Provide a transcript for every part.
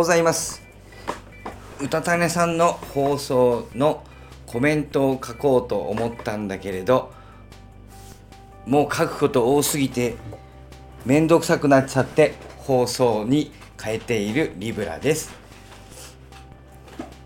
ございます。うたたねさんの放送のコメントを書こうと思ったんだけれどもう書くこと多すぎてめんどくさくなっちゃって放送に変えているリブラです。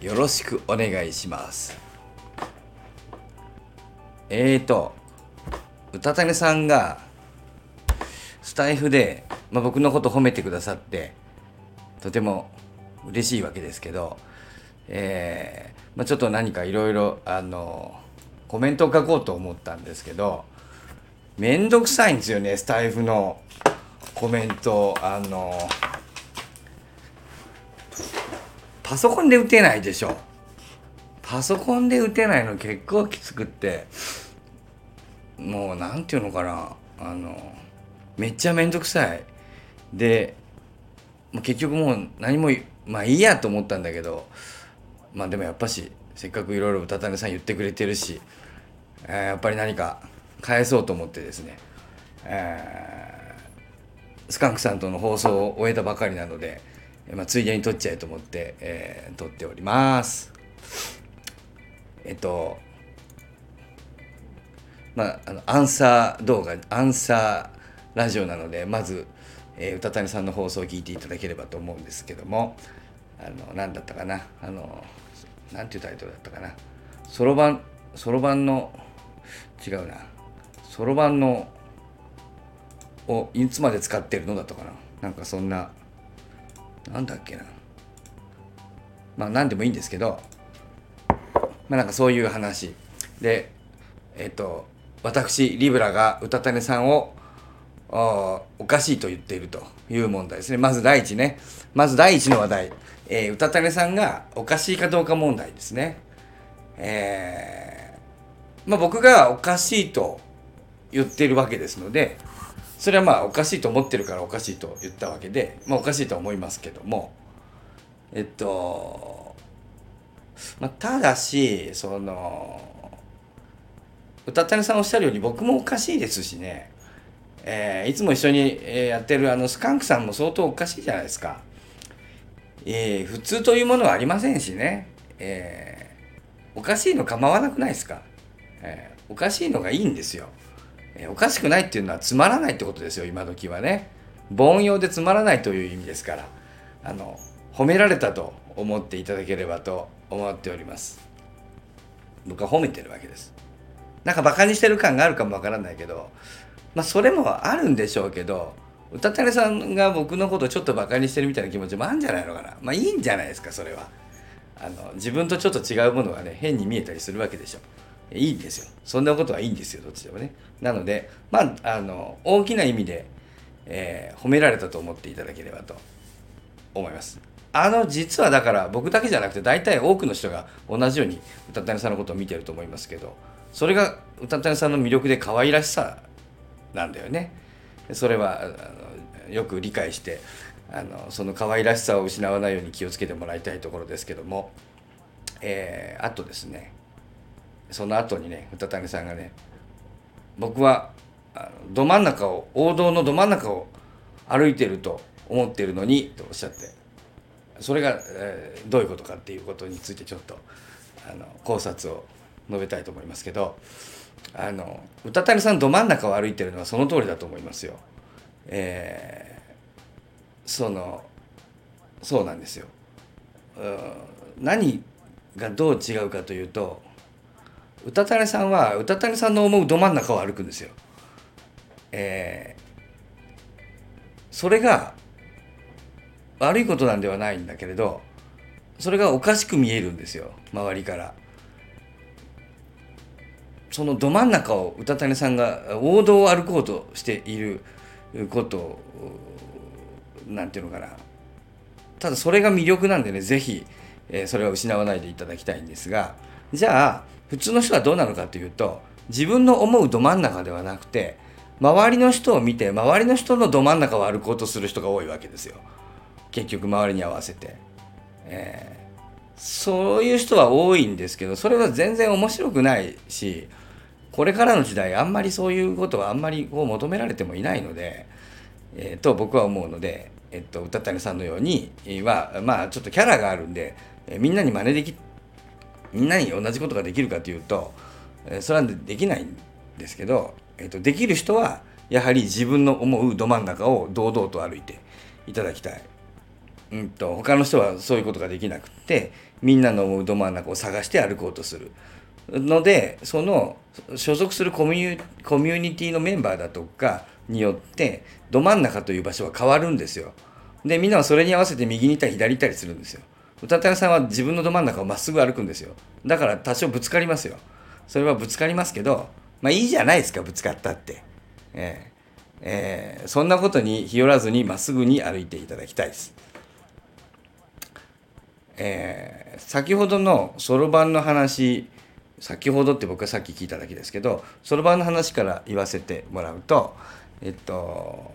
よろしくお願いします。えーとうたたねさんがスタイフで、まあ、僕のこと褒めてくださってとても嬉しいわけですけど、えーまあ、ちょっと何かいろいろあのコメントを書こうと思ったんですけどめんどくさいんですよねスタイフのコメントあのパソコンで打てないでしょ。パソコンで打てないの結構きつくってもうなんていうのかなあのめっちゃめんどくさい。で結局もう何もまあいいやと思ったんだけどまあでもやっぱしせっかくいろいろ歌種さん言ってくれてるし、えー、やっぱり何か返そうと思ってですね、えー、スカンクさんとの放送を終えたばかりなので、まあ、ついでに撮っちゃえと思って、えー、撮っております。えっとまああのアンサー動画アンサーラジオなのでまず、えー、歌谷さんの放送を聞いていただければと思うんですけどもあの何だったかなあのなんていうタイトルだったかな。そろばんそろばんの違うな。そろばんのをいつまで使ってるのだったかな。なんかそんななんだっけな。まあ何でもいいんですけどまあなんかそういう話。でえっ、と私リブラが歌種さんをおかしいと言っているという問題ですね。まず第一ね。まず第一の話題、えー、歌種さんがおかしいかどうか問題ですね。えー、まあ僕がおかしいと言っているわけですのでそれはまあおかしいと思ってるからおかしいと言ったわけでまあおかしいと思いますけども。えっとまあただしその歌種さんおっしゃるように僕もおかしいですしね。えー、いつも一緒にやってるあのスカンクさんも相当おかしいじゃないですか。えー、普通というものはありませんしね、えー、おかしいの構わなくないですか、えー、おかしいのがいいんですよ、え、おかしくないっていうのはつまらないってことですよ今時はね。凡庸でつまらないという意味ですから。あの褒められたと思っていただければと思っております。僕は褒めてるわけです。なんかバカにしてる感があるかもわからないけどまあそれもあるんでしょうけど歌種さんが僕のことちょっとバカにしてるみたいな気持ちもあるんじゃないのかな。まあいいんじゃないですかそれは。あの自分とちょっと違うものがね変に見えたりするわけでしょ。いいんですよ。そんなことはいいんですよどっちでもね。なのでまああの大きな意味で、えー、褒められたと思っていただければと。思います。あの実はだから僕だけじゃなくて大体多くの人が同じように歌種さんのことを見てると思いますけどそれが歌種さんの魅力で可愛らしさなんだよね。それはよく理解してあのその可愛らしさを失わないように気をつけてもらいたいところですけども、えー、あとですねその後にね歌谷さんがね僕はど真ん中を王道のど真ん中を歩いてると思ってるのにとおっしゃってそれが、えー、どういうことかっていうことについてちょっとあの考察を述べたいと思いますけど。あの歌谷さんど真ん中を歩いてるのはその通りだと思いますよ。えー、そのそうなんですよ。何がどう違うかというと歌谷さんは歌谷さんの思うど真ん中を歩くんですよ。えー、それが悪いことなんではないんだけれどそれがおかしく見えるんですよ周りから。そのど真ん中を歌谷さんが王道を歩こうとしていることなんていうのかな。ただそれが魅力なんでね是非、えー、それは失わないでいただきたいんですがじゃあ普通の人はどうなのかというと自分の思うど真ん中ではなくて周りの人を見て周りの人のど真ん中を歩こうとする人が多いわけですよ。結局周りに合わせて、えーそういう人は多いんですけどそれは全然面白くないしこれからの時代あんまりそういうことはあんまりこう求められてもいないので、えー、と僕は思うので、えっと、歌谷さんのようにはまあちょっとキャラがあるんで、えみんなに真似できみんなに同じことができるかというと、えそれはできないんですけど、えっと、できる人はやはり自分の思うど真ん中を堂々と歩いていただきたい。うんと、他の人はそういうことができなくってみんなの思うど真ん中を探して歩こうとするのでその所属するコミュコミュニティのメンバーだとかによってど真ん中という場所は変わるんですよ。でみんなはそれに合わせて右に行ったり左に行ったりするんですよ。歌谷さんは自分のど真ん中をまっすぐ歩くんですよ。だから多少ぶつかりますよ。それはぶつかりますけどまあいいじゃないですかぶつかったって。えーえー、そんなことに日和らずにまっすぐに歩いていただきたいです。えー、先ほどのそろばんの話先ほどって僕はさっき聞いただけですけどそろばんの話から言わせてもらうとえっと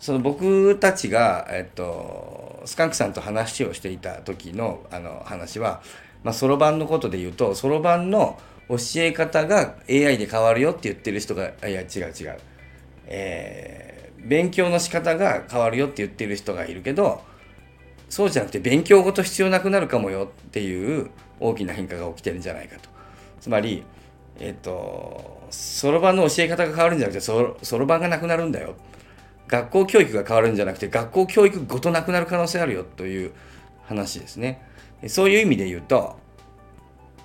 その僕たちが、えっと、スカンクさんと話をしていた時のあの話はそろばんのことで言うとそろばんの教え方が AI で変わるよって言ってる人がいや違う違う、えー、勉強の仕方が変わるよって言ってる人がいるけどそうじゃなくて勉強ごと必要なくなるかもよっていう大きな変化が起きてるんじゃないかと。つまり、えっ、と、そろばんの教え方が変わるんじゃなくてそろばんがなくなるんだよ。学校教育が変わるんじゃなくて学校教育ごとなくなる可能性あるよという話ですね。そういう意味で言うと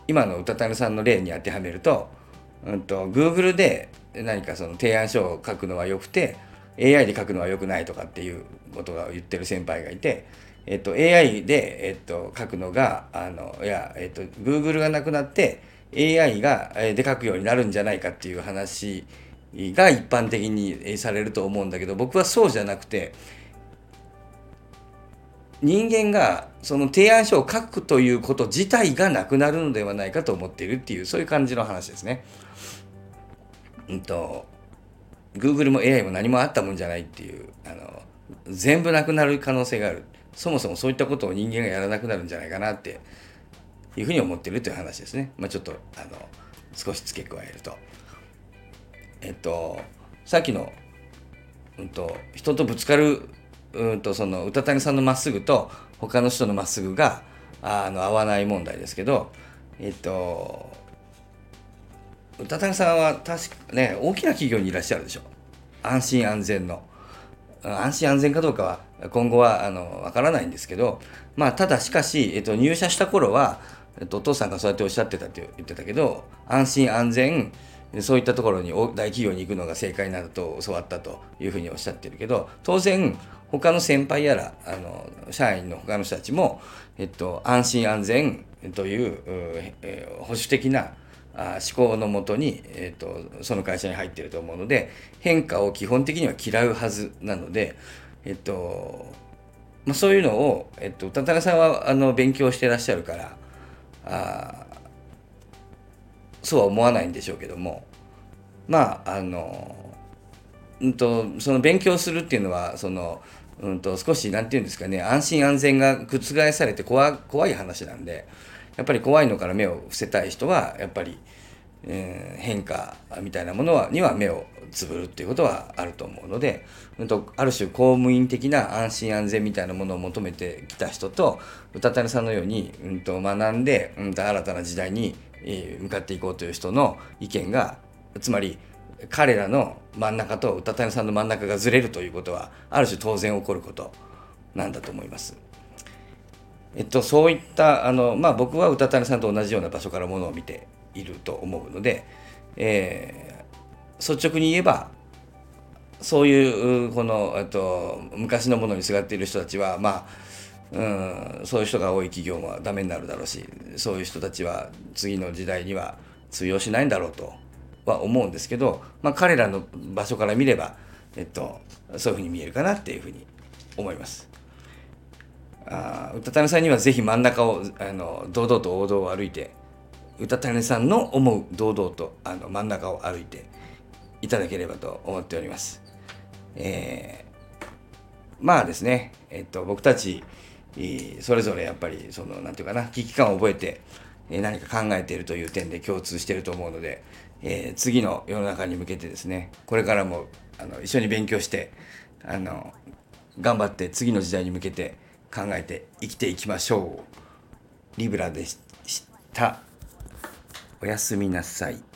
今の歌谷さんの例に当てはめると,、うんと、Google で何かその提案書を書くのはよくて AI で書くのはよくないとかっていうことが言ってる先輩がいてえっと、AI で、えっと、書くのが、あの、いや、えっと、Google がなくなって、AI がで書くようになるんじゃないかっていう話が一般的にされると思うんだけど、僕はそうじゃなくて、人間がその提案書を書くということ自体がなくなるのではないかと思っているっていう、そういう感じの話ですね。うんと、Google も AI も何もあったもんじゃないっていう、あの、全部なくなる可能性がある。そもそもそういったことを人間がやらなくなるんじゃないかなっていうふうに思ってるという話ですね。まあ、ちょっとあの少し付け加えると。えっとさっきの、うんと、人とぶつかる、うんと、その歌谷さんのまっすぐと他の人のまっすぐがあの合わない問題ですけど、えっと、歌谷さんは確かね大きな企業にいらっしゃるでしょ安心安全の。安心安全かどうかは今後はあの分からないんですけど、まあ、ただしかし、えっと、入社した頃は、えっと、お父さんがそうやっておっしゃってたって言ってたけど安心安全そういったところに大企業に行くのが正解などと教わったというふうにおっしゃってるけど当然他の先輩やらあの社員の他の人たちも、えっと、安心安全という、えー、保守的なあ思考のもとに、えーと、その会社に入ってると思うので変化を基本的には嫌うはずなので、えっとまあ、そういうのを、えっと、田中さんはあの勉強してらっしゃるからあそうは思わないんでしょうけどもまああの、うんと、その勉強するっていうのはその、うんと、少し何て言うんですかね安心安全が覆されて怖怖い話なんで。やっぱり怖いのから目を伏せたい人はやっぱり、えー、変化みたいなものはには目をつぶるっていうことはあると思うので、うんと、ある種公務員的な安心安全みたいなものを求めてきた人と歌谷さんのように、うんと、学んで、うんと、新たな時代に、向かっていこうという人の意見がつまり彼らの真ん中と歌谷さんの真ん中がずれるということはある種当然起こることなんだと思います。えっと、そういったあの、まあ、僕は歌谷さんと同じような場所からものを見ていると思うので、えー、率直に言えばそういうこの、えっと、昔のものにすがっている人たちは、まあうん、そういう人が多い企業はダメになるだろうしそういう人たちは次の時代には通用しないんだろうとは思うんですけど、まあ、彼らの場所から見れば、えっと、そういうふうに見えるかなっていうふうに思います。あ歌谷さんにはぜひ真ん中をあの堂々と王道を歩いて歌谷さんの思う堂々とあの真ん中を歩いていただければと思っております。えー、まあですね、えっと、僕たちそれぞれやっぱりその何て言うかな危機感を覚えて何か考えているという点で共通していると思うので、えー、次の世の中に向けてですねこれからもあの一緒に勉強してあの頑張って次の時代に向けて考えて生きていきましょう。リブラでした。おやすみなさい。